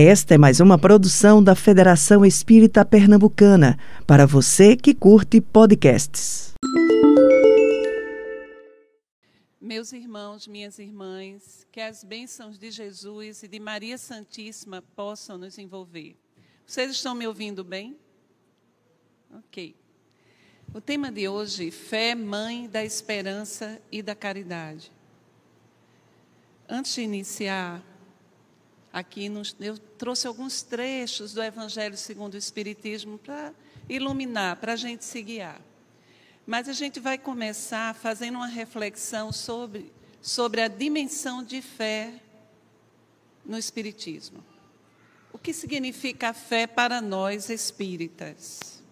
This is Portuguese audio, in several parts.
Esta é mais uma produção da Federação Espírita Pernambucana, para você que curte podcasts. Meus irmãos, minhas irmãs, que as bênçãos de Jesus e de Maria Santíssima possam nos envolver. Vocês estão me ouvindo bem? Ok. O tema de hoje, fé, mãe da esperança e da caridade. Antes de iniciar, aqui nos, eu trouxe alguns trechos do Evangelho segundo o Espiritismo para iluminar, para a gente se guiar. Mas a gente vai começar fazendo uma reflexão sobre, sobre a dimensão de fé no Espiritismo. O que significa a fé para nós espíritas?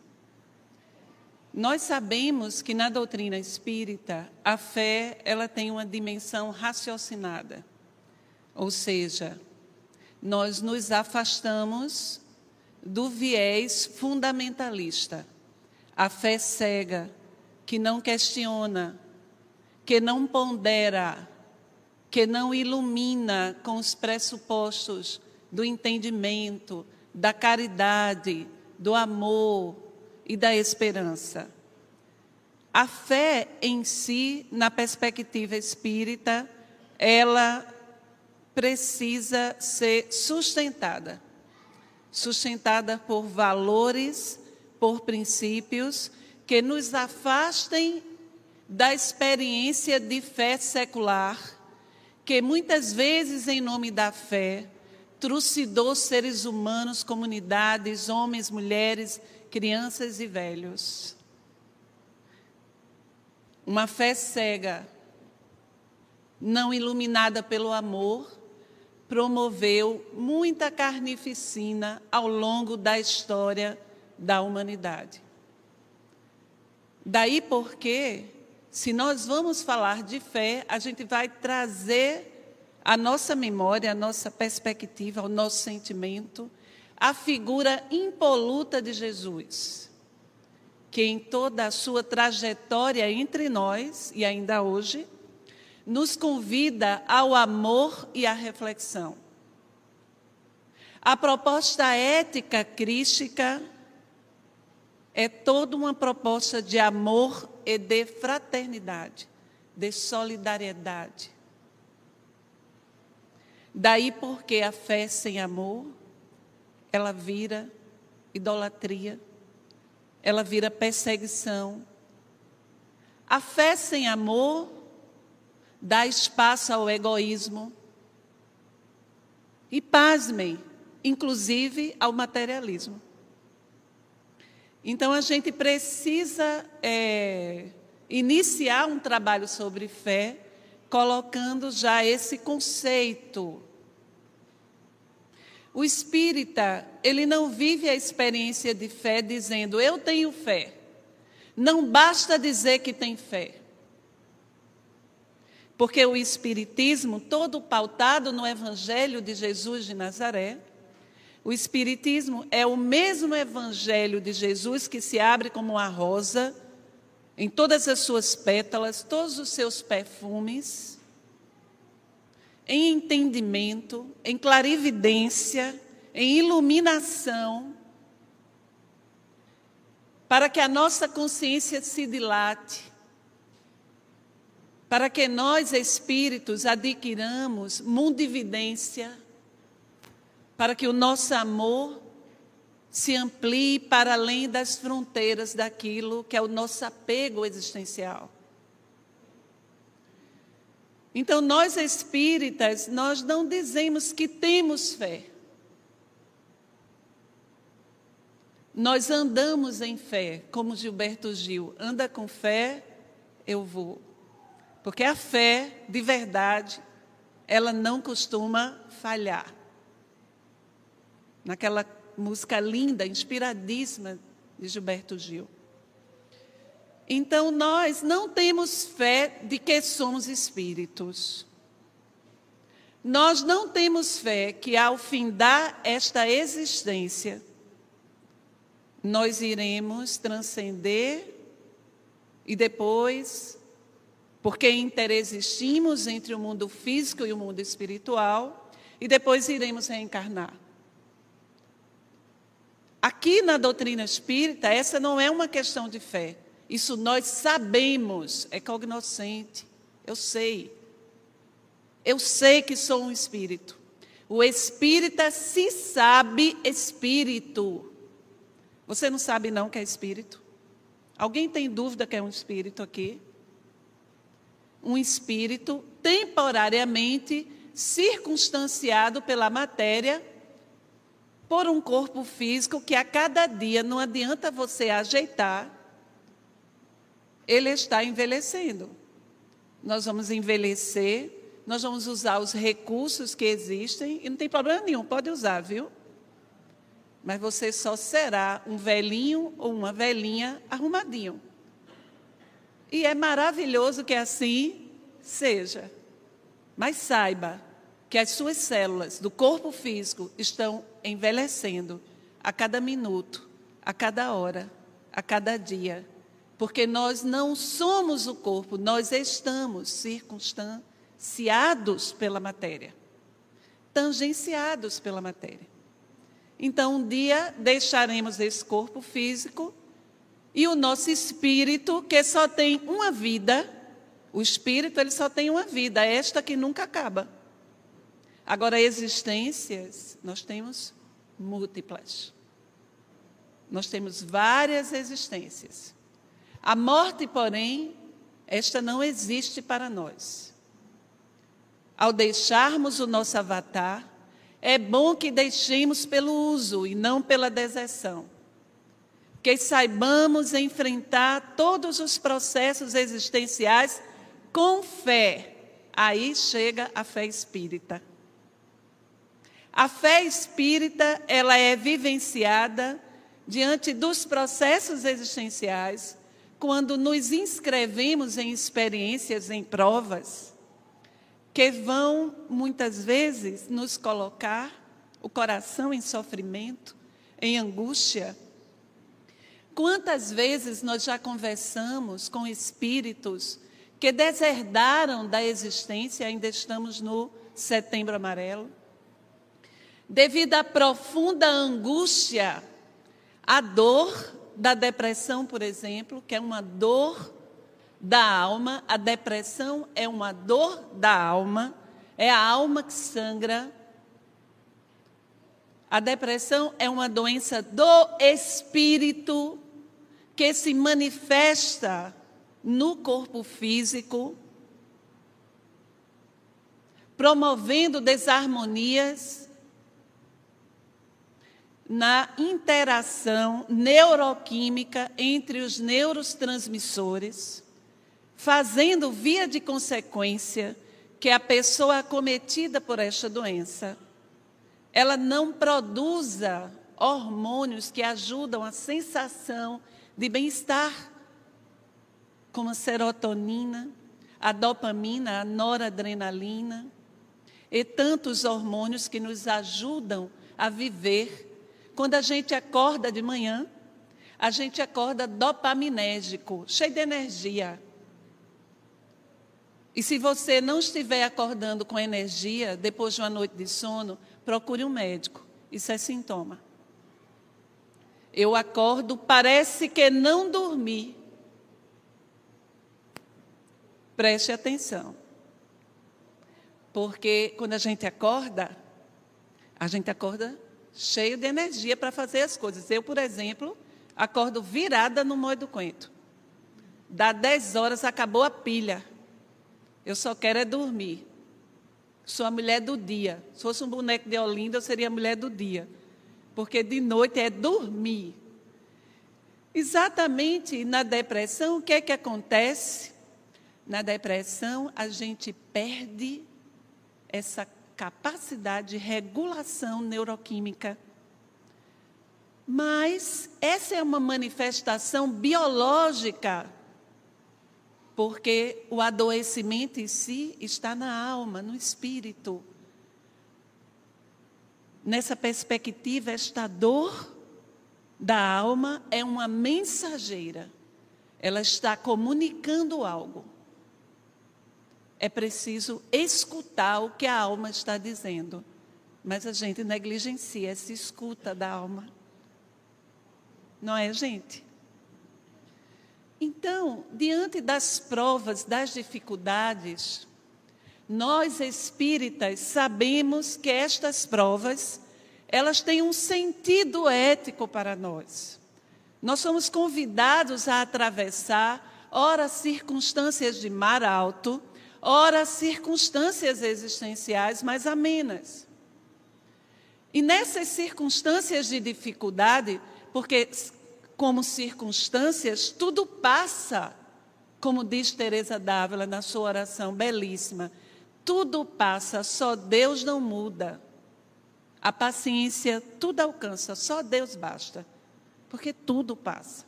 Nós sabemos que na doutrina espírita a fé ela tem uma dimensão raciocinada. Ou seja, nós nos afastamos do viés fundamentalista. A fé cega, que não questiona, que não pondera, que não ilumina com os pressupostos do entendimento, da caridade, do amor, e da esperança. A fé em si, na perspectiva espírita, ela precisa ser sustentada. Sustentada por valores, por princípios que nos afastem da experiência de fé secular, que muitas vezes, em nome da fé, trucidou seres humanos, comunidades, homens, mulheres, crianças e velhos. Uma fé cega, não iluminada pelo amor, promoveu muita carnificina ao longo da história da humanidade. Daí porque, se nós vamos falar de fé, a gente vai trazer a nossa memória, a nossa perspectiva, o nosso sentimento a figura impoluta de Jesus, que em toda a sua trajetória entre nós, e ainda hoje, nos convida ao amor e à reflexão. A proposta ética crística é toda uma proposta de amor e de fraternidade, de solidariedade. Daí porque a fé sem amor ela vira idolatria, ela vira perseguição. A fé sem amor dá espaço ao egoísmo. E pasmem, inclusive ao materialismo. Então a gente precisa é, iniciar um trabalho sobre fé, colocando já esse conceito o espírita, ele não vive a experiência de fé dizendo, eu tenho fé. Não basta dizer que tem fé. Porque o Espiritismo, todo pautado no Evangelho de Jesus de Nazaré, o Espiritismo é o mesmo Evangelho de Jesus que se abre como uma rosa, em todas as suas pétalas, todos os seus perfumes, em entendimento, em clarividência, em iluminação, para que a nossa consciência se dilate, para que nós, espíritos, adquiramos mundividência, para que o nosso amor se amplie para além das fronteiras daquilo que é o nosso apego existencial. Então, nós espíritas, nós não dizemos que temos fé. Nós andamos em fé, como Gilberto Gil, anda com fé, eu vou. Porque a fé, de verdade, ela não costuma falhar. Naquela música linda, inspiradíssima de Gilberto Gil. Então nós não temos fé de que somos espíritos. Nós não temos fé que ao findar esta existência, nós iremos transcender e depois, porque interexistimos entre o mundo físico e o mundo espiritual, e depois iremos reencarnar. Aqui na doutrina espírita, essa não é uma questão de fé. Isso nós sabemos, é cognoscente. Eu sei. Eu sei que sou um espírito. O espírita se sabe espírito. Você não sabe não que é espírito? Alguém tem dúvida que é um espírito aqui? Um espírito temporariamente circunstanciado pela matéria por um corpo físico que a cada dia não adianta você ajeitar, ele está envelhecendo. Nós vamos envelhecer, nós vamos usar os recursos que existem e não tem problema nenhum, pode usar, viu? Mas você só será um velhinho ou uma velhinha arrumadinho. E é maravilhoso que assim seja. Mas saiba que as suas células do corpo físico estão envelhecendo a cada minuto, a cada hora, a cada dia. Porque nós não somos o corpo, nós estamos circunstanciados pela matéria, tangenciados pela matéria. Então, um dia deixaremos esse corpo físico e o nosso espírito, que só tem uma vida, o espírito ele só tem uma vida, esta que nunca acaba. Agora, existências, nós temos múltiplas. Nós temos várias existências. A morte, porém, esta não existe para nós. Ao deixarmos o nosso avatar, é bom que deixemos pelo uso e não pela deserção. Que saibamos enfrentar todos os processos existenciais com fé. Aí chega a fé espírita. A fé espírita, ela é vivenciada diante dos processos existenciais, quando nos inscrevemos em experiências, em provas, que vão muitas vezes nos colocar o coração em sofrimento, em angústia. Quantas vezes nós já conversamos com espíritos que deserdaram da existência, ainda estamos no setembro amarelo, devido à profunda angústia, a dor da depressão, por exemplo, que é uma dor da alma, a depressão é uma dor da alma, é a alma que sangra. A depressão é uma doença do espírito que se manifesta no corpo físico, promovendo desarmonias na interação neuroquímica entre os neurotransmissores fazendo via de consequência que a pessoa acometida por esta doença, ela não produza hormônios que ajudam a sensação de bem-estar, como a serotonina, a dopamina, a noradrenalina e tantos hormônios que nos ajudam a viver. Quando a gente acorda de manhã, a gente acorda dopaminérgico, cheio de energia. E se você não estiver acordando com energia depois de uma noite de sono, procure um médico. Isso é sintoma. Eu acordo, parece que não dormi. Preste atenção. Porque quando a gente acorda, a gente acorda cheio de energia para fazer as coisas. Eu, por exemplo, acordo virada no moio do coentro. Dá 10 horas, acabou a pilha. Eu só quero é dormir. Sou a mulher do dia. Se fosse um boneco de Olinda, eu seria a mulher do dia. Porque de noite é dormir. Exatamente na depressão, o que é que acontece? Na depressão, a gente perde essa capacidade de regulação neuroquímica. Mas essa é uma manifestação biológica porque o adoecimento em si está na alma, no espírito. Nessa perspectiva, esta dor da alma é uma mensageira. Ela está comunicando algo. É preciso escutar o que a alma está dizendo. Mas a gente negligencia essa escuta da alma. não é, gente? Então, diante das provas, das dificuldades, nós espíritas sabemos que estas provas, elas têm um sentido ético para nós. Nós somos convidados a atravessar, ora circunstâncias de mar alto, ora circunstâncias existenciais mais amenas. E nessas circunstâncias de dificuldade, porque como circunstâncias, tudo passa, como diz Teresa Dávila na sua oração belíssima. Tudo passa, só Deus não muda. A paciência tudo alcança, só Deus basta. Porque tudo passa.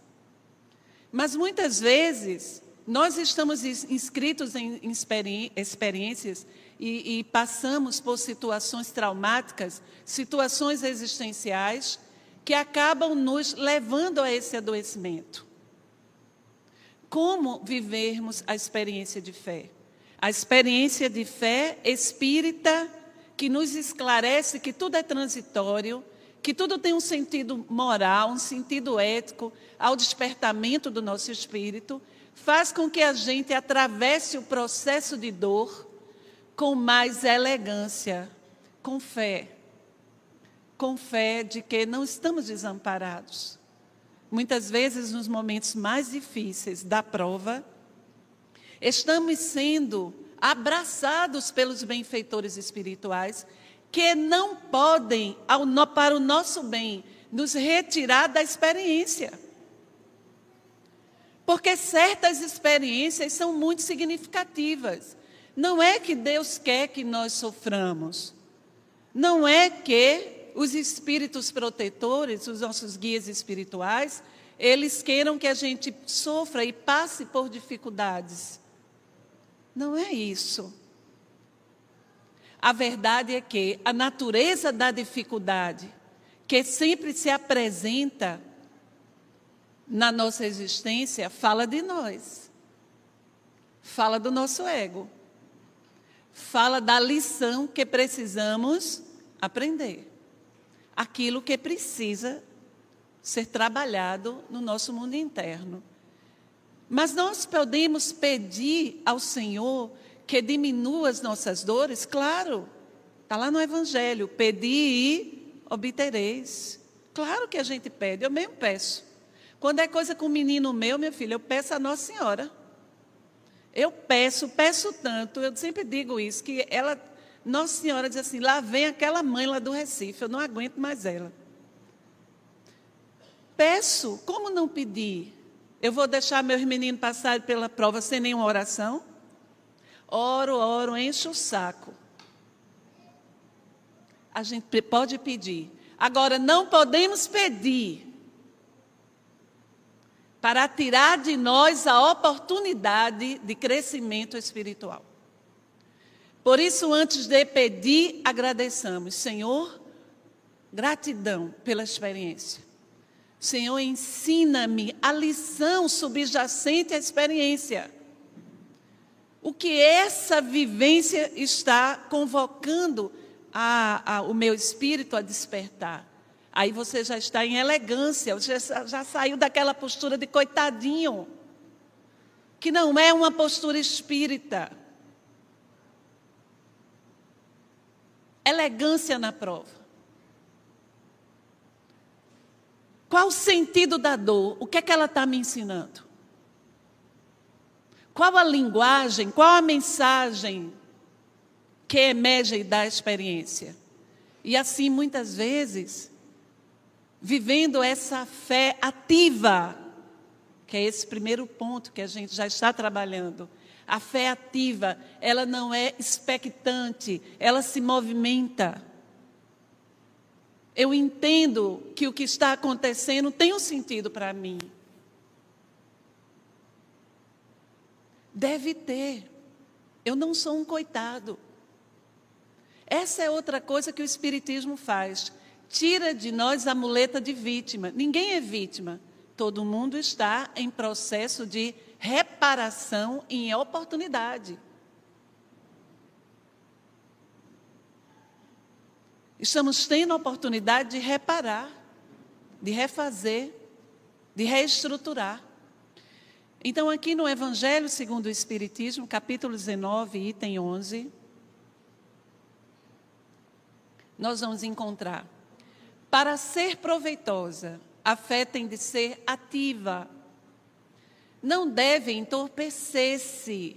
Mas muitas vezes nós estamos inscritos em experiências e, e passamos por situações traumáticas, situações existenciais que acabam nos levando a esse adoecimento. Como vivermos a experiência de fé? A experiência de fé espírita que nos esclarece que tudo é transitório, que tudo tem um sentido moral, um sentido ético ao despertamento do nosso espírito, faz com que a gente atravesse o processo de dor com mais elegância, com fé com fé de que não estamos desamparados. Muitas vezes, nos momentos mais difíceis da prova, estamos sendo abraçados pelos benfeitores espirituais que não podem, para o nosso bem, nos retirar da experiência. Porque certas experiências são muito significativas. Não é que Deus quer que nós soframos. Não é que os espíritos protetores, os nossos guias espirituais, eles queiram que a gente sofra e passe por dificuldades. Não é isso. A verdade é que a natureza da dificuldade, que sempre se apresenta na nossa existência, fala de nós. Fala do nosso ego. Fala da lição que precisamos aprender aquilo que precisa ser trabalhado no nosso mundo interno. Mas nós podemos pedir ao Senhor que diminua as nossas dores? Claro, está lá no Evangelho: pedi e obtereis. Claro que a gente pede, eu mesmo peço. Quando é coisa com o menino meu, minha filha, eu peço a Nossa Senhora. Eu peço, peço tanto, eu sempre digo isso, que ela nossa Senhora diz assim: lá vem aquela mãe lá do Recife, eu não aguento mais ela. Peço, como não pedir? Eu vou deixar meus meninos passarem pela prova sem nenhuma oração? Oro, oro, encho o saco. A gente pode pedir. Agora, não podemos pedir para tirar de nós a oportunidade de crescimento espiritual. Por isso, antes de pedir, agradeçamos. Senhor, gratidão pela experiência. Senhor, ensina-me a lição subjacente à experiência. O que essa vivência está convocando a, a, o meu espírito a despertar. Aí você já está em elegância, você já, já saiu daquela postura de coitadinho, que não é uma postura espírita. elegância na prova. Qual o sentido da dor? O que é que ela está me ensinando? Qual a linguagem, qual a mensagem que emerge da experiência? E assim, muitas vezes, vivendo essa fé ativa, que é esse primeiro ponto que a gente já está trabalhando, a fé ativa, ela não é expectante, ela se movimenta. Eu entendo que o que está acontecendo tem um sentido para mim. Deve ter. Eu não sou um coitado. Essa é outra coisa que o Espiritismo faz. Tira de nós a muleta de vítima. Ninguém é vítima. Todo mundo está em processo de reparação em oportunidade. Estamos tendo a oportunidade de reparar, de refazer. de reestruturar. Então, aqui no Evangelho segundo o Espiritismo, capítulo 19, item 11, nós vamos encontrar. Para ser proveitosa, a fé tem de ser ativa. Não deve entorpecer-se.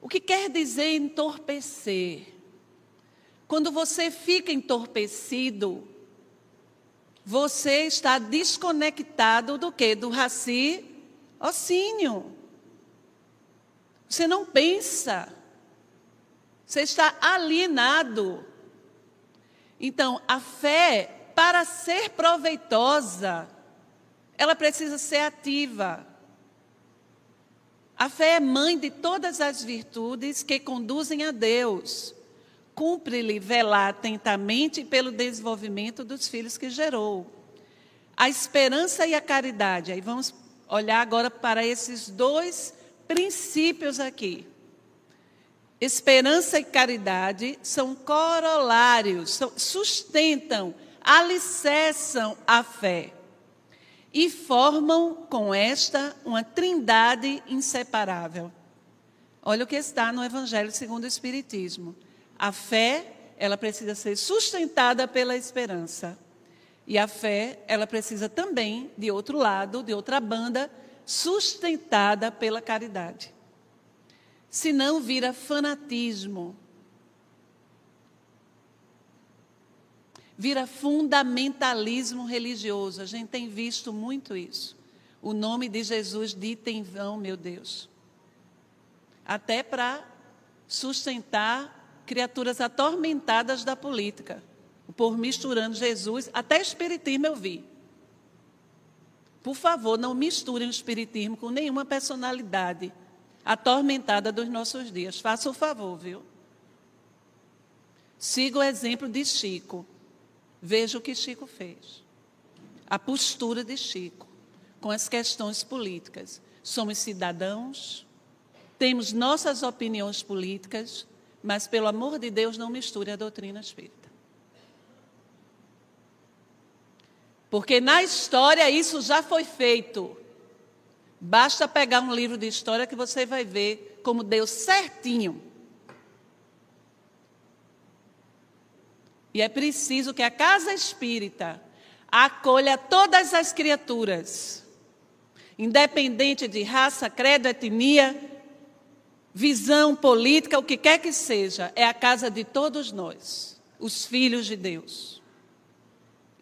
O que quer dizer entorpecer? Quando você fica entorpecido, você está desconectado do que? Do raciocínio. Você não pensa. Você está alienado. Então, a fé, para ser proveitosa, ela precisa ser ativa. A fé é mãe de todas as virtudes que conduzem a Deus. Cumpre-lhe velar atentamente pelo desenvolvimento dos filhos que gerou. A esperança e a caridade. Aí vamos olhar agora para esses dois princípios aqui. Esperança e caridade são corolários, sustentam, alicerçam a fé e formam com esta uma trindade inseparável. Olha o que está no Evangelho segundo o Espiritismo. A fé, ela precisa ser sustentada pela esperança. E a fé, ela precisa também, de outro lado, de outra banda, sustentada pela caridade. Senão vira fanatismo. Vira fundamentalismo religioso. A gente tem visto muito isso. O nome de Jesus dito em vão, meu Deus. Até para sustentar criaturas atormentadas da política. Por misturando Jesus, até espiritismo eu vi. Por favor, não misturem o espiritismo com nenhuma personalidade atormentada dos nossos dias. Faça o favor, viu? Siga o exemplo de Chico. Veja o que Chico fez. A postura de Chico com as questões políticas. Somos cidadãos, temos nossas opiniões políticas, mas, pelo amor de Deus, não misture a doutrina espírita. Porque na história isso já foi feito. Basta pegar um livro de história que você vai ver como deu certinho. E é preciso que a casa espírita acolha todas as criaturas, independente de raça, credo, etnia, visão política, o que quer que seja, é a casa de todos nós, os filhos de Deus.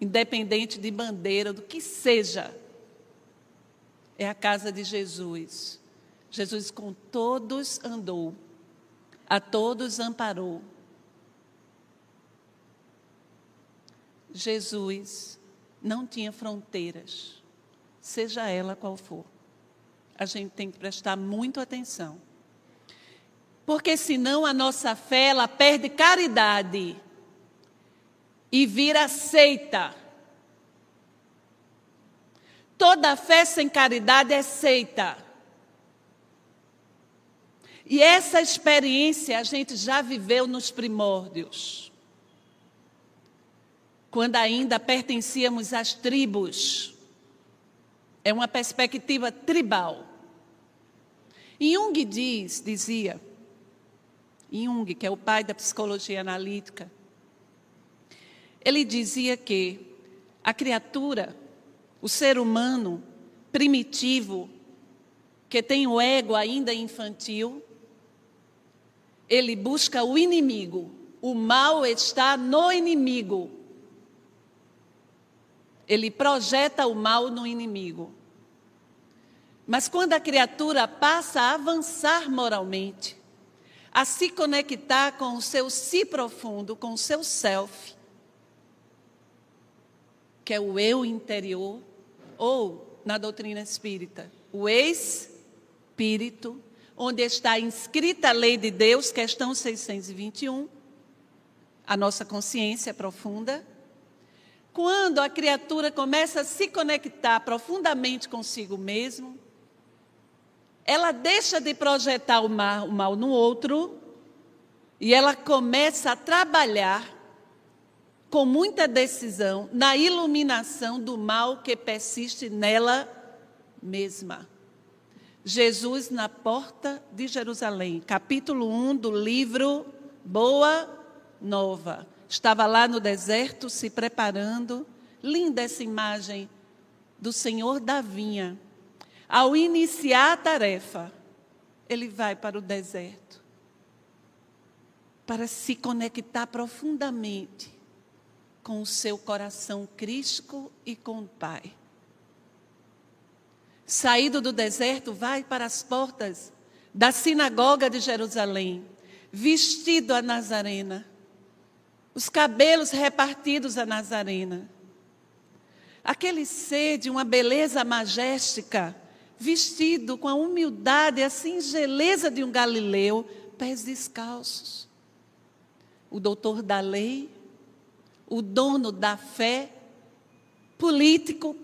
Independente de bandeira, do que seja, é a casa de Jesus. Jesus com todos andou, a todos amparou. Jesus não tinha fronteiras, seja ela qual for. A gente tem que prestar muito atenção porque senão a nossa fé ela perde caridade e vira seita. Toda fé sem caridade é seita. E essa experiência a gente já viveu nos primórdios. Quando ainda pertencíamos às tribos. É uma perspectiva tribal. E Jung diz, dizia, Jung, que é o pai da psicologia analítica, ele dizia que a criatura, o ser humano primitivo, que tem o ego ainda infantil, ele busca o inimigo. O mal está no inimigo. Ele projeta o mal no inimigo. Mas quando a criatura passa a avançar moralmente, a se conectar com o seu si profundo, com o seu self, que é o eu interior, ou na doutrina espírita, o espírito, onde está inscrita a lei de Deus, questão 621, a nossa consciência profunda. Quando a criatura começa a se conectar profundamente consigo mesmo, ela deixa de projetar o mal, o mal no outro e ela começa a trabalhar com muita decisão, na iluminação do mal que persiste nela mesma. Jesus na porta de Jerusalém, capítulo 1 do livro Boa Nova. Estava lá no deserto se preparando. Linda essa imagem do Senhor da vinha. Ao iniciar a tarefa, ele vai para o deserto para se conectar profundamente com o seu coração crístico e com o Pai. Saído do deserto, vai para as portas da sinagoga de Jerusalém, vestido a Nazarena, os cabelos repartidos a Nazarena. Aquele ser de uma beleza magéstica, vestido com a humildade e a singeleza de um galileu, pés descalços. O doutor da lei, o dono da fé, político,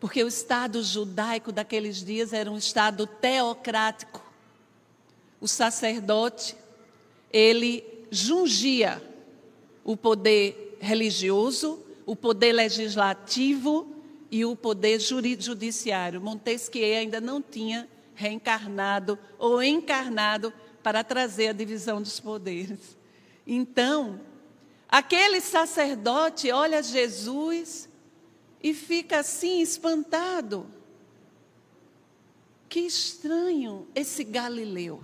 porque o Estado judaico daqueles dias era um Estado teocrático. O sacerdote, ele jungia o poder religioso, o poder legislativo e o poder judiciário. Montesquieu ainda não tinha reencarnado ou encarnado para trazer a divisão dos poderes. Então, Aquele sacerdote olha Jesus e fica assim espantado. Que estranho esse Galileu.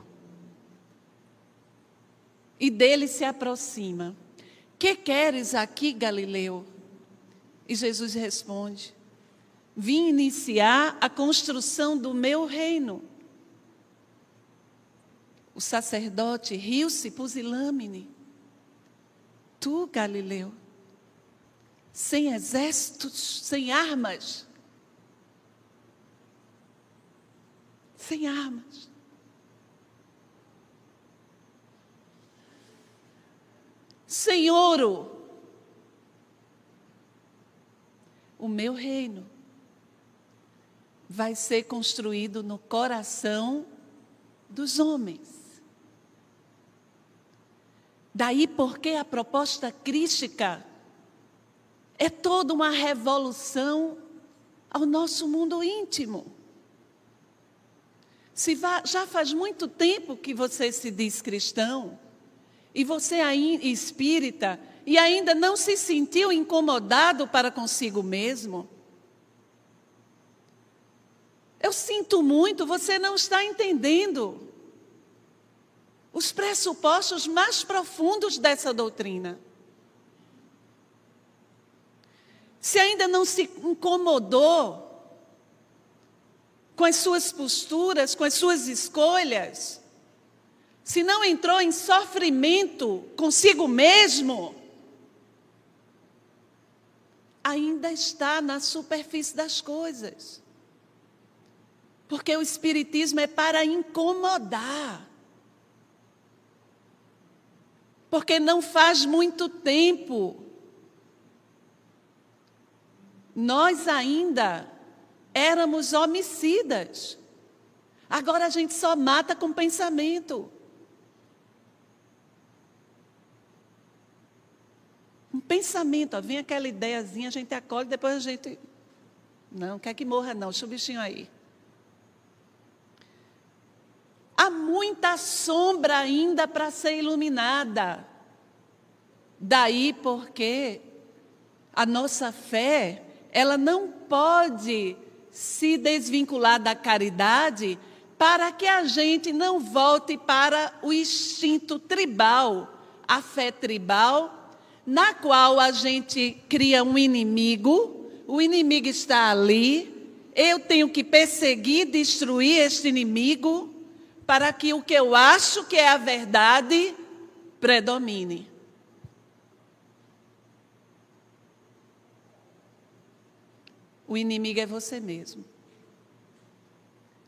E dele se aproxima. Que queres aqui, Galileu? E Jesus responde: Vim iniciar a construção do meu reino. O sacerdote riu-se pusilâmine tu, Galileu, sem exércitos, sem armas, sem armas. Ouro, o meu reino vai ser construído no coração dos homens. Daí porque a proposta crística é toda uma revolução ao nosso mundo íntimo. Se já faz muito tempo que você se diz cristão, e você é espírita, e ainda não se sentiu incomodado para consigo mesmo, eu sinto muito, você não está entendendo os pressupostos mais profundos dessa doutrina. Se ainda não se incomodou com as suas posturas, com as suas escolhas, se não entrou em sofrimento consigo mesmo, ainda está na superfície das coisas. Porque o Espiritismo é para incomodar. porque não faz muito tempo nós ainda éramos homicidas. Agora a gente só mata com pensamento. Um pensamento, ó, vem aquela ideiazinha, a gente acolhe, depois a gente. Não, quer que morra, não, deixa o bichinho aí. Há muita sombra ainda para ser iluminada. Daí porque a nossa fé, ela não pode se desvincular da caridade para que a gente não volte para o instinto tribal, a fé tribal, na qual a gente cria um inimigo, o inimigo está ali, eu tenho que perseguir, destruir este inimigo, para que o que eu acho que é a verdade predomine. O inimigo é você mesmo.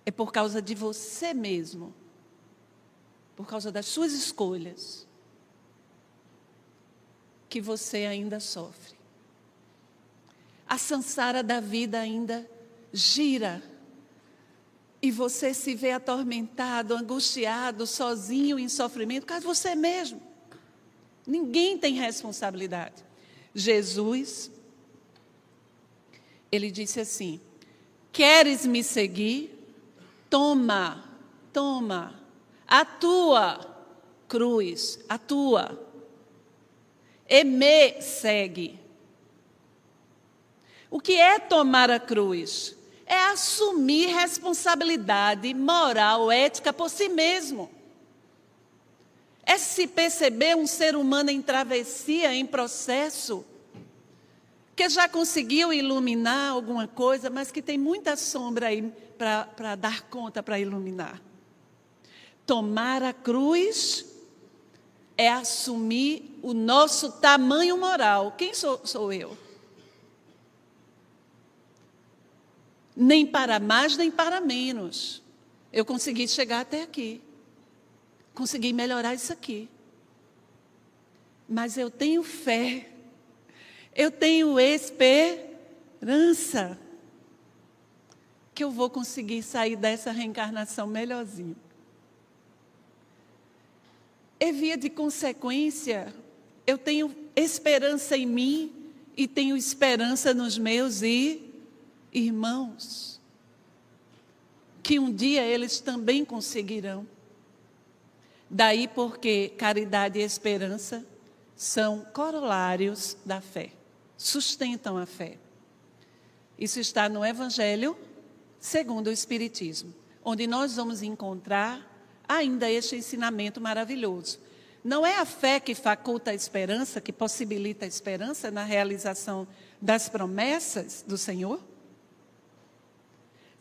É por causa de você mesmo. Por causa das suas escolhas. Que você ainda sofre. A sansara da vida ainda gira e você se vê atormentado, angustiado, sozinho, em sofrimento, de você mesmo. Ninguém tem responsabilidade. Jesus, ele disse assim: Queres me seguir? Toma, toma, a tua cruz, a tua, e me segue. O que é tomar a cruz? É assumir responsabilidade moral, ética por si mesmo. É se perceber um ser humano em travessia, em processo, que já conseguiu iluminar alguma coisa, mas que tem muita sombra aí para dar conta, para iluminar. Tomar a cruz é assumir o nosso tamanho moral. Quem sou, sou eu? Nem para mais nem para menos. Eu consegui chegar até aqui. Consegui melhorar isso aqui. Mas eu tenho fé. Eu tenho esperança que eu vou conseguir sair dessa reencarnação melhorzinho. E via de consequência, eu tenho esperança em mim e tenho esperança nos meus e irmãos, que um dia eles também conseguirão. Daí porque caridade e esperança são corolários da fé, sustentam a fé. Isso está no Evangelho segundo o Espiritismo, onde nós vamos encontrar ainda este ensinamento maravilhoso. Não é a fé que faculta a esperança, que possibilita a esperança na realização das promessas do Senhor?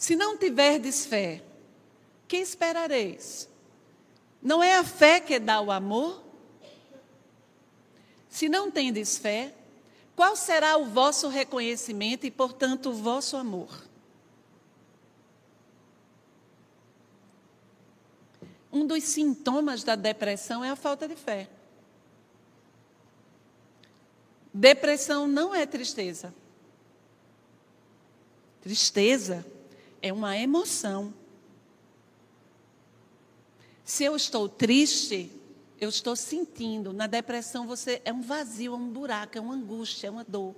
Se não tiverdes fé, que esperareis? Não é a fé que dá o amor? Se não tendes fé, qual será o vosso reconhecimento e, portanto, o vosso amor? Um dos sintomas da depressão é a falta de fé. Depressão não é tristeza. Tristeza é uma emoção. Se eu estou triste, eu estou sentindo. Na depressão, você é um vazio, é um buraco, é uma angústia, é uma dor.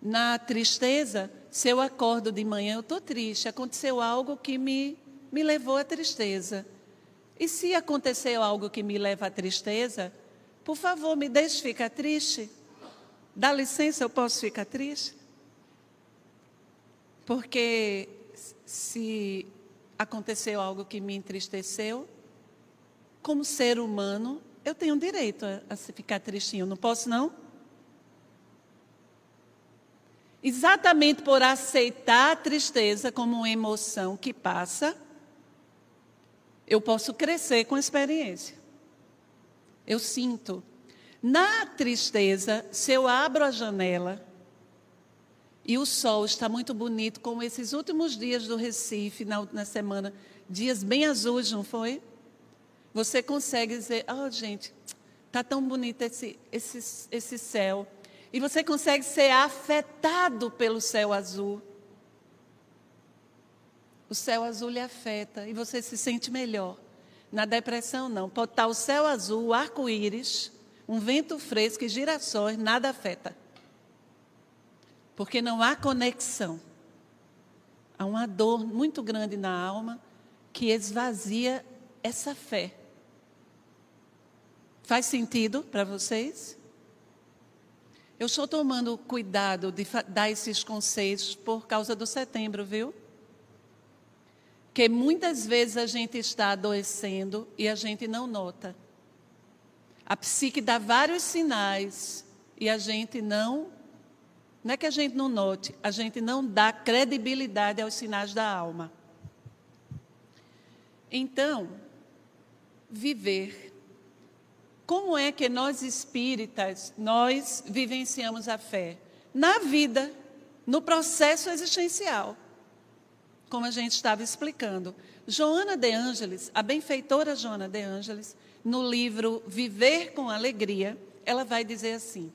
Na tristeza, se eu acordo de manhã, eu estou triste. Aconteceu algo que me, me levou à tristeza. E se aconteceu algo que me leva à tristeza, por favor, me deixe ficar triste. Dá licença, eu posso ficar triste? Porque se aconteceu algo que me entristeceu, como ser humano, eu tenho direito a, a ficar tristinho, não posso não? Exatamente por aceitar a tristeza como uma emoção que passa, eu posso crescer com a experiência. Eu sinto. Na tristeza, se eu abro a janela e o sol está muito bonito, como esses últimos dias do Recife, na, na semana, dias bem azuis, não foi? Você consegue dizer, oh, gente, está tão bonito esse, esse, esse céu. E você consegue ser afetado pelo céu azul. O céu azul lhe afeta e você se sente melhor. Na depressão, não. Pode estar o céu azul, o arco-íris, um vento fresco e girassóis, nada afeta. Porque não há conexão. Há uma dor muito grande na alma que esvazia essa fé. Faz sentido para vocês? Eu estou tomando cuidado de dar esses conselhos por causa do setembro, viu? Que muitas vezes a gente está adoecendo e a gente não nota. A psique dá vários sinais e a gente não não é que a gente não note, a gente não dá credibilidade aos sinais da alma. Então, viver. Como é que nós espíritas, nós vivenciamos a fé? Na vida, no processo existencial. Como a gente estava explicando. Joana de Ângeles, a benfeitora Joana de Ângeles, no livro Viver com Alegria, ela vai dizer assim: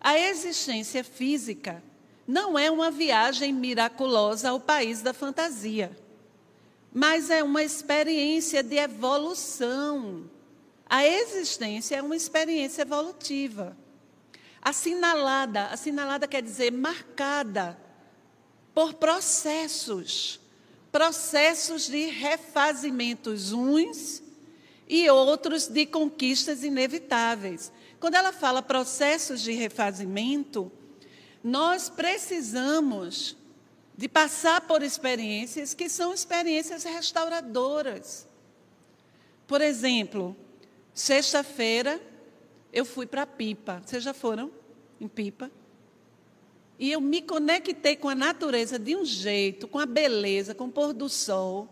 a existência física não é uma viagem miraculosa ao país da fantasia, mas é uma experiência de evolução A existência é uma experiência evolutiva. Assinalada, assinalada quer dizer marcada por processos, processos de refazimentos uns e outros de conquistas inevitáveis. Quando ela fala processos de refazimento, nós precisamos de passar por experiências que são experiências restauradoras. Por exemplo, sexta-feira eu fui para Pipa. Vocês já foram em Pipa? E eu me conectei com a natureza de um jeito, com a beleza, com o pôr do sol.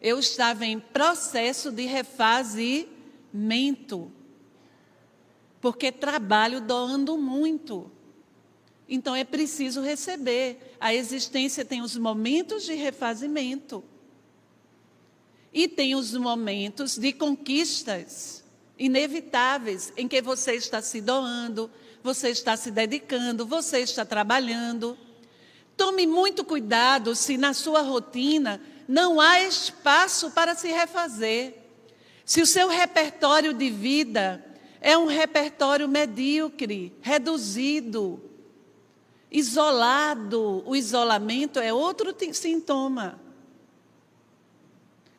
Eu estava em processo de refazimento. Porque trabalho doando muito. Então é preciso receber. A existência tem os momentos de refazimento. E tem os momentos de conquistas inevitáveis em que você está se doando, você está se dedicando, você está trabalhando. Tome muito cuidado se na sua rotina não há espaço para se refazer. Se o seu repertório de vida é um repertório medíocre, reduzido, isolado, o isolamento é outro sintoma.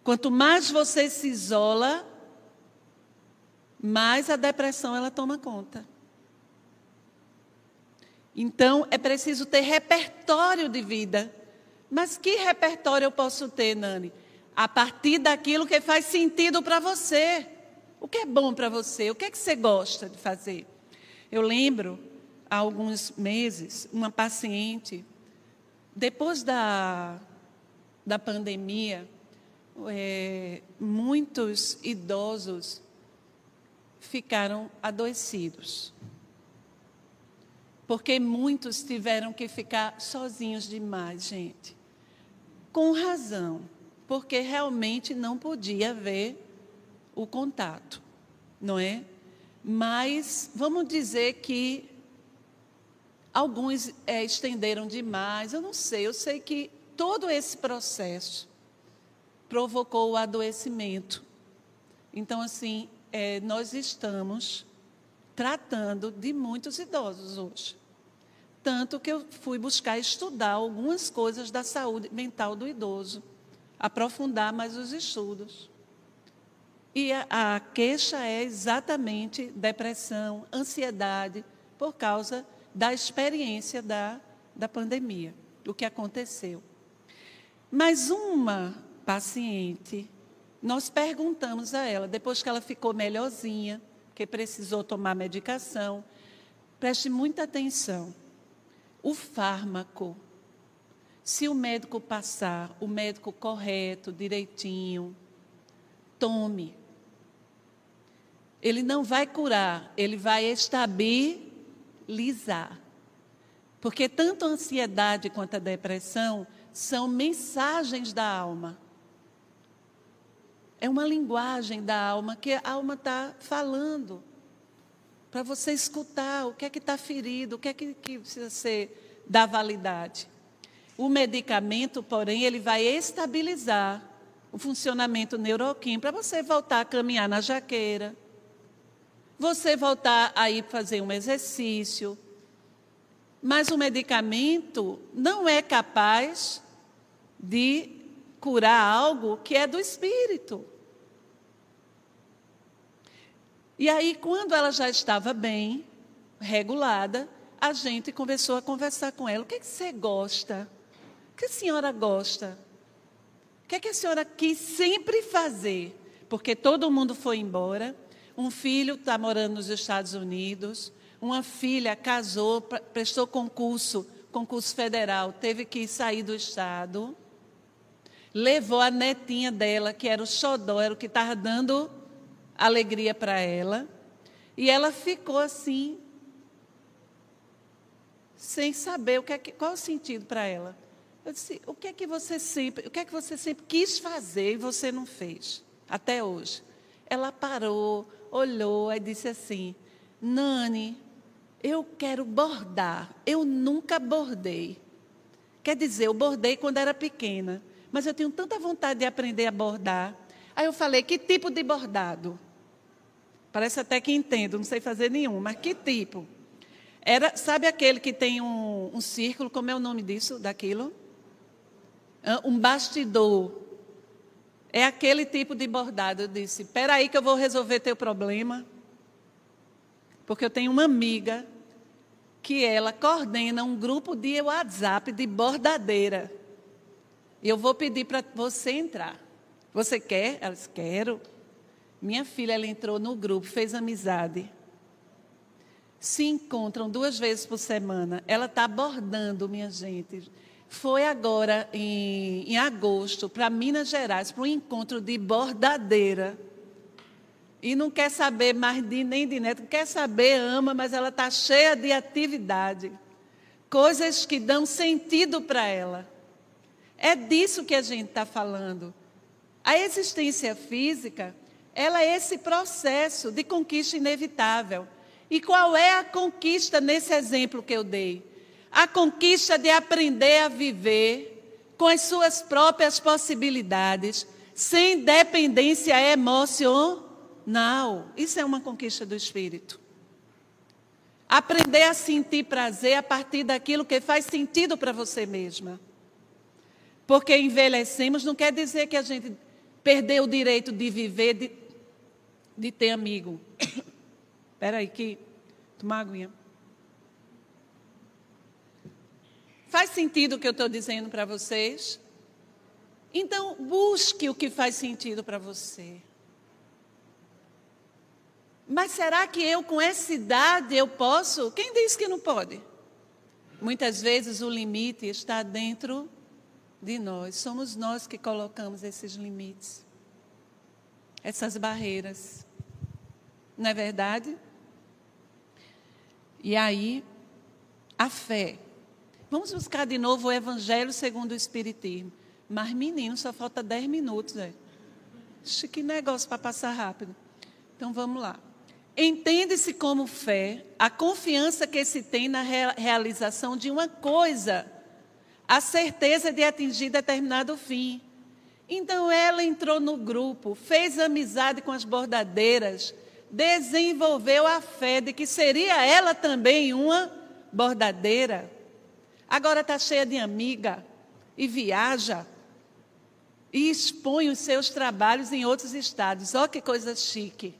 Quanto mais você se isola, mais a depressão ela toma conta. Então, é preciso ter repertório de vida. Mas que repertório eu posso ter, Nani? A partir daquilo que faz sentido para você. O que é bom para você? O que é que você gosta de fazer? Eu lembro, há alguns meses, uma paciente, depois da, da pandemia, é, muitos idosos ficaram adoecidos. Porque muitos tiveram que ficar sozinhos demais, gente. Com razão, porque realmente não podia haver o contato, não é? Mas vamos dizer que alguns é, estenderam demais, eu não sei, eu sei que todo esse processo provocou o adoecimento. Então, assim, é, nós estamos tratando de muitos idosos hoje. Tanto que eu fui buscar estudar algumas coisas da saúde mental do idoso, aprofundar mais os estudos. E a, a queixa é exatamente depressão, ansiedade, por causa da experiência da, da pandemia, o que aconteceu. Mas uma paciente nós perguntamos a ela, depois que ela ficou melhorzinha, que precisou tomar medicação, preste muita atenção. O fármaco, se o médico passar, o médico correto, direitinho, tome. Ele não vai curar, ele vai estabilizar. Porque tanto a ansiedade quanto a depressão são mensagens da alma. É uma linguagem da alma que a alma está falando. Para você escutar o que é que está ferido, o que é que, que precisa ser da validade. O medicamento, porém, ele vai estabilizar o funcionamento neuroquímico para você voltar a caminhar na jaqueira, você voltar a ir fazer um exercício. Mas o medicamento não é capaz de curar algo que é do espírito. E aí, quando ela já estava bem, regulada, a gente começou a conversar com ela. O que, é que você gosta? O que a senhora gosta? O que, é que a senhora quis sempre fazer? Porque todo mundo foi embora. Um filho está morando nos Estados Unidos. Uma filha casou, prestou concurso, concurso federal, teve que sair do estado levou a netinha dela, que era o xodó, era o que estava dando alegria para ela. E ela ficou assim, sem saber o que é que, qual o sentido para ela. Eu disse: o que é que você sempre, o que é que você sempre quis fazer e você não fez até hoje? Ela parou, olhou e disse assim: Nani, eu quero bordar. Eu nunca bordei. Quer dizer, eu bordei quando era pequena mas eu tenho tanta vontade de aprender a bordar. Aí eu falei: que tipo de bordado? Parece até que entendo, não sei fazer nenhum, mas que tipo? Era, sabe aquele que tem um, um círculo, como é o nome disso, daquilo? Um bastidor. É aquele tipo de bordado. Eu disse, espera aí que eu vou resolver teu problema. Porque eu tenho uma amiga que ela coordena um grupo de WhatsApp de bordadeira. E eu vou pedir para você entrar. Você quer? Ela disse, quero. Minha filha, ela entrou no grupo, fez amizade. Se encontram duas vezes por semana. Ela está bordando, minha gente. Foi agora, em, em agosto, para Minas Gerais, para um encontro de bordadeira. E não quer saber mais de, nem de neto, quer saber, ama, mas ela está cheia de atividade. Coisas que dão sentido para ela. É disso que a gente está falando. A existência física, ela é esse processo de conquista inevitável. E qual é a conquista nesse exemplo que eu dei? A conquista de aprender a viver com as suas próprias possibilidades, sem dependência emocional. Isso é uma conquista do espírito. Aprender a sentir prazer a partir daquilo que faz sentido para você mesma. Porque envelhecemos não quer dizer que a gente perdeu o direito de viver, de, de ter amigo. Espera aí que tomar aguinha. Faz sentido o que eu estou dizendo para vocês? Então, busque o que faz sentido para você. Mas será que eu, com essa idade, eu posso? Quem diz que não pode? Muitas vezes o limite está dentro de nós. Somos nós que colocamos esses limites, essas barreiras. Não é verdade? E aí, a fé. Vamos buscar de novo o Evangelho segundo o Espiritismo. Mas, menino, só falta 10 minutos. Né? Que negócio para passar rápido. Então, vamos lá. Entende-se como fé a confiança que se tem na realização de uma coisa a certeza de atingir determinado fim. Então ela entrou no grupo, fez amizade com as bordadeiras, desenvolveu a fé de que seria ela também uma bordadeira. Agora está cheia de amiga e viaja e expõe os seus trabalhos em outros estados. Olha que coisa chique.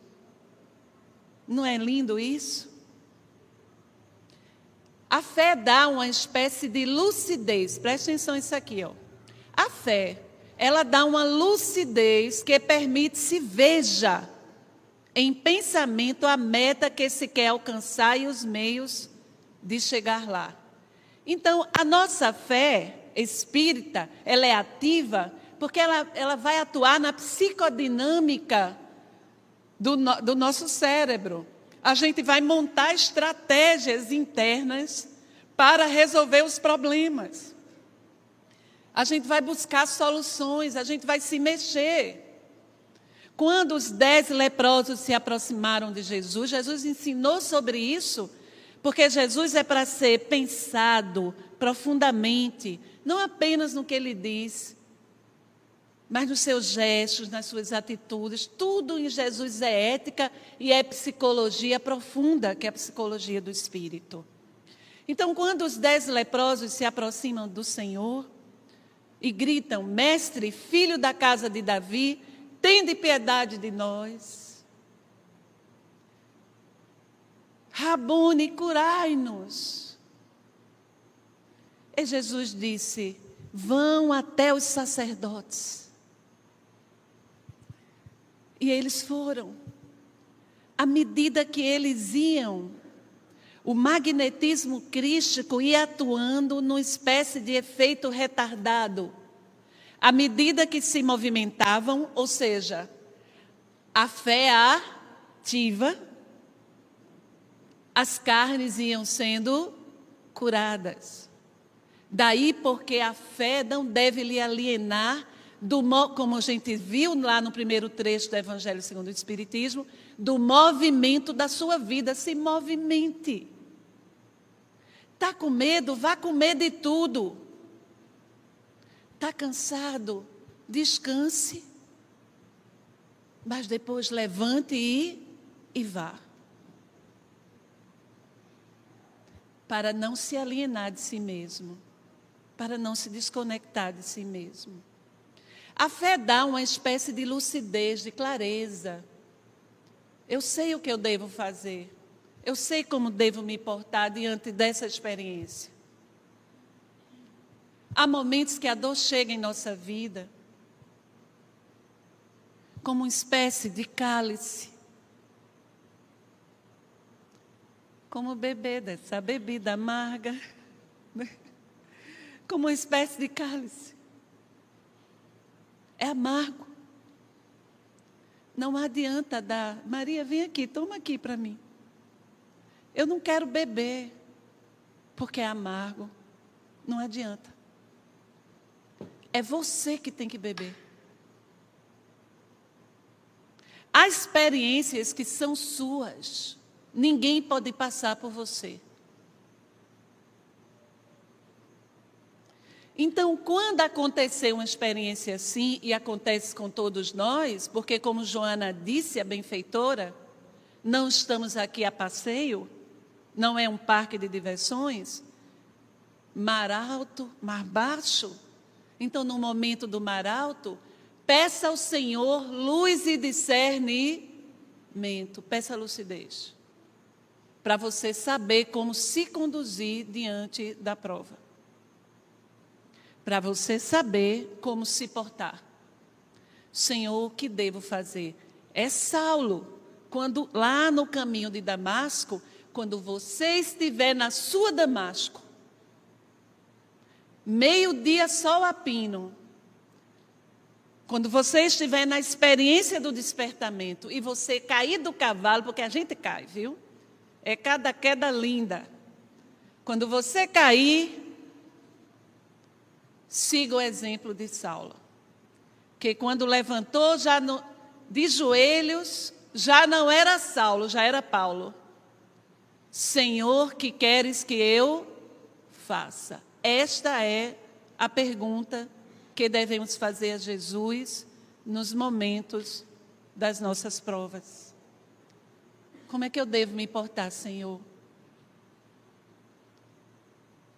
Não é lindo isso? A fé dá uma espécie de lucidez. Preste atenção nisso aqui, ó. A fé, ela dá uma lucidez que permite se veja em pensamento a meta que se quer alcançar e os meios de chegar lá. Então, a nossa fé espírita, ela é ativa porque ela, ela vai atuar na psicodinâmica do, no, do nosso cérebro a gente vai montar estratégias internas para resolver os problemas. A gente vai buscar soluções, a gente vai se mexer. Quando os dez leprosos se aproximaram de Jesus, Jesus ensinou sobre isso, porque Jesus é para ser pensado profundamente, não apenas no que ele diz, mas nos seus gestos, nas suas atitudes, tudo em Jesus é ética e é psicologia profunda, que é a psicologia do espírito. Então, quando os dez leprosos se aproximam do Senhor e gritam: Mestre, filho da casa de Davi, tende piedade de nós. Rabone, curai-nos. E Jesus disse: Vão até os sacerdotes e eles foram. À medida que eles iam, o magnetismo crístico ia atuando numa espécie de efeito retardado. À medida que se movimentavam, ou seja, a fé ativa, as carnes iam sendo curadas. Daí porque a fé não deve lhe alienar do, como a gente viu lá no primeiro trecho do Evangelho segundo o Espiritismo, do movimento da sua vida. Se movimente. Está com medo? Vá com medo de tudo. Está cansado? Descanse. Mas depois levante e, e vá. Para não se alienar de si mesmo, para não se desconectar de si mesmo. A fé dá uma espécie de lucidez, de clareza. Eu sei o que eu devo fazer. Eu sei como devo me portar diante dessa experiência. Há momentos que a dor chega em nossa vida como uma espécie de cálice. Como beber dessa bebida amarga. Como uma espécie de cálice. É amargo. Não adianta dar. Maria, vem aqui, toma aqui para mim. Eu não quero beber, porque é amargo. Não adianta. É você que tem que beber. Há experiências que são suas. Ninguém pode passar por você. Então, quando acontecer uma experiência assim, e acontece com todos nós, porque, como Joana disse, a benfeitora, não estamos aqui a passeio, não é um parque de diversões, mar alto, mar baixo. Então, no momento do mar alto, peça ao Senhor luz e discernimento, peça lucidez, para você saber como se conduzir diante da prova para você saber como se portar. Senhor, o que devo fazer? É Saulo, quando lá no caminho de Damasco, quando você estiver na sua Damasco, meio-dia sol a pino, quando você estiver na experiência do despertamento e você cair do cavalo, porque a gente cai, viu? É cada queda linda. Quando você cair, siga o exemplo de Saulo, que quando levantou já no, de joelhos, já não era Saulo, já era Paulo. Senhor, que queres que eu faça? Esta é a pergunta que devemos fazer a Jesus nos momentos das nossas provas. Como é que eu devo me portar, Senhor?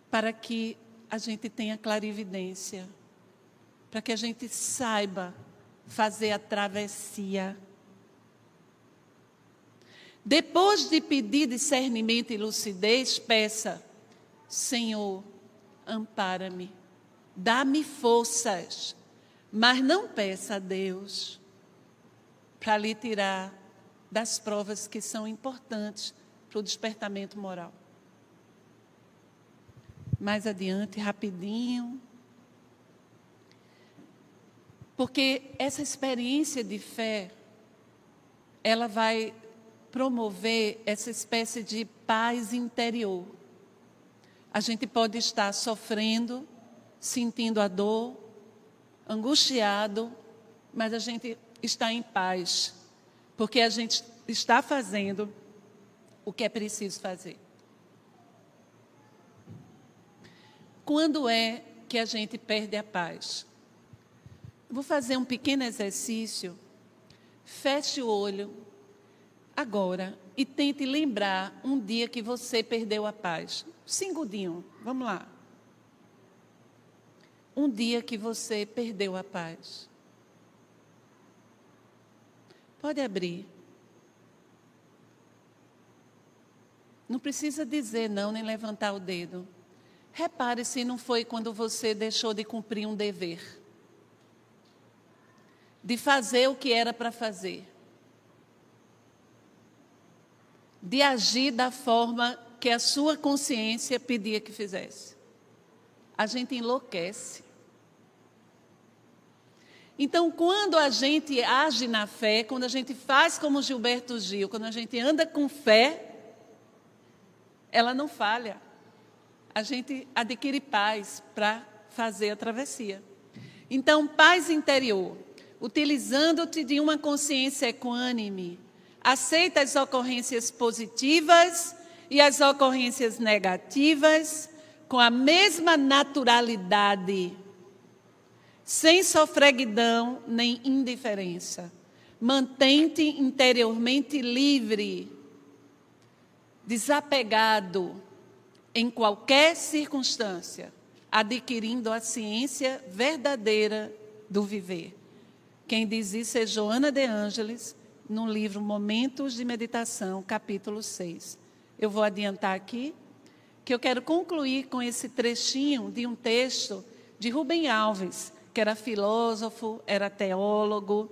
Para que a gente tenha clarividência, para que a gente saiba fazer a travessia. Depois de pedir discernimento e lucidez, peça: Senhor, ampara-me, dá-me forças, mas não peça a Deus para lhe tirar das provas que são importantes para o despertamento moral mais adiante, rapidinho. Porque essa experiência de fé, ela vai promover essa espécie de paz interior. A gente pode estar sofrendo, sentindo a dor, angustiado, mas a gente está em paz, porque a gente está fazendo o que é preciso fazer. Quando é que a gente perde a paz? Vou fazer um pequeno exercício. Feche o olho agora e tente lembrar um dia que você perdeu a paz. Segundinho, vamos lá. Um dia que você perdeu a paz. Pode abrir. Não precisa dizer não, nem levantar o dedo. Repare se não foi quando você deixou de cumprir um dever, de fazer o que era para fazer, de agir da forma que a sua consciência pedia que fizesse. A gente enlouquece. Então, quando a gente age na fé, quando a gente faz como Gilberto Gil, quando a gente anda com fé, ela não falha a gente adquire paz para fazer a travessia. Então, paz interior, utilizando-te de uma consciência equânime, aceita as ocorrências positivas e as ocorrências negativas com a mesma naturalidade, sem sofreguidão nem indiferença. Mantente interiormente livre, desapegado em qualquer circunstância, adquirindo a ciência verdadeira do viver. Quem diz isso é Joana de Ângeles, no livro Momentos de Meditação, capítulo 6. Eu vou adiantar aqui que eu quero concluir com esse trechinho de um texto de Rubem Alves, que era filósofo, era teólogo,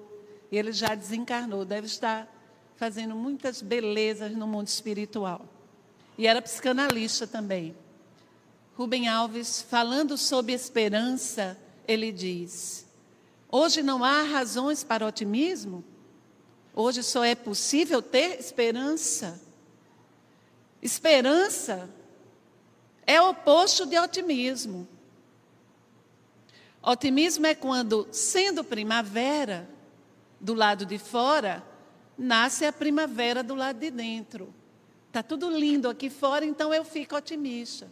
e ele já desencarnou, deve estar fazendo muitas belezas no mundo espiritual. E era psicanalista também. Rubem Alves, falando sobre esperança, ele diz: Hoje não há razões para otimismo? Hoje só é possível ter esperança. Esperança é o oposto de otimismo. Otimismo é quando, sendo primavera do lado de fora, nasce a primavera do lado de dentro. Está tudo lindo aqui fora, então eu fico otimista.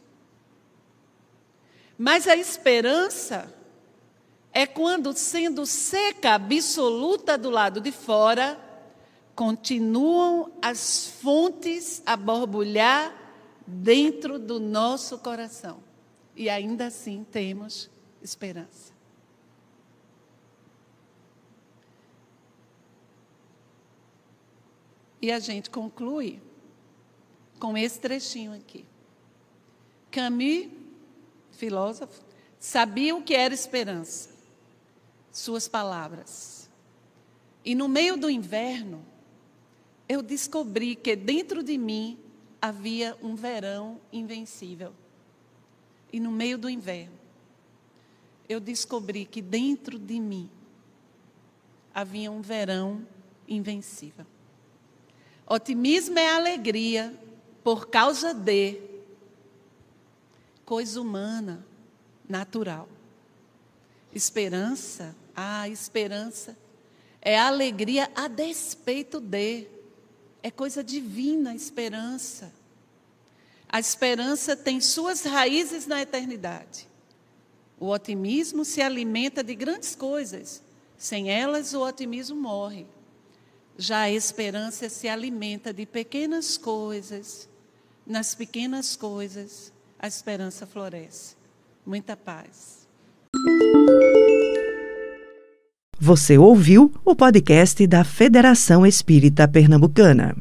Mas a esperança é quando, sendo seca absoluta do lado de fora, continuam as fontes a borbulhar dentro do nosso coração. E ainda assim temos esperança. E a gente conclui com esse trechinho aqui. Camus, filósofo, sabia o que era esperança. Suas palavras. E no meio do inverno, eu descobri que dentro de mim havia um verão invencível. E no meio do inverno, eu descobri que dentro de mim havia um verão invencível. Otimismo é alegria por causa de coisa humana, natural. Esperança, a esperança é alegria a despeito de é coisa divina a esperança. A esperança tem suas raízes na eternidade. O otimismo se alimenta de grandes coisas. Sem elas, o otimismo morre. Já a esperança se alimenta de pequenas coisas. Nas pequenas coisas, a esperança floresce. Muita paz. Você ouviu o podcast da Federação Espírita Pernambucana.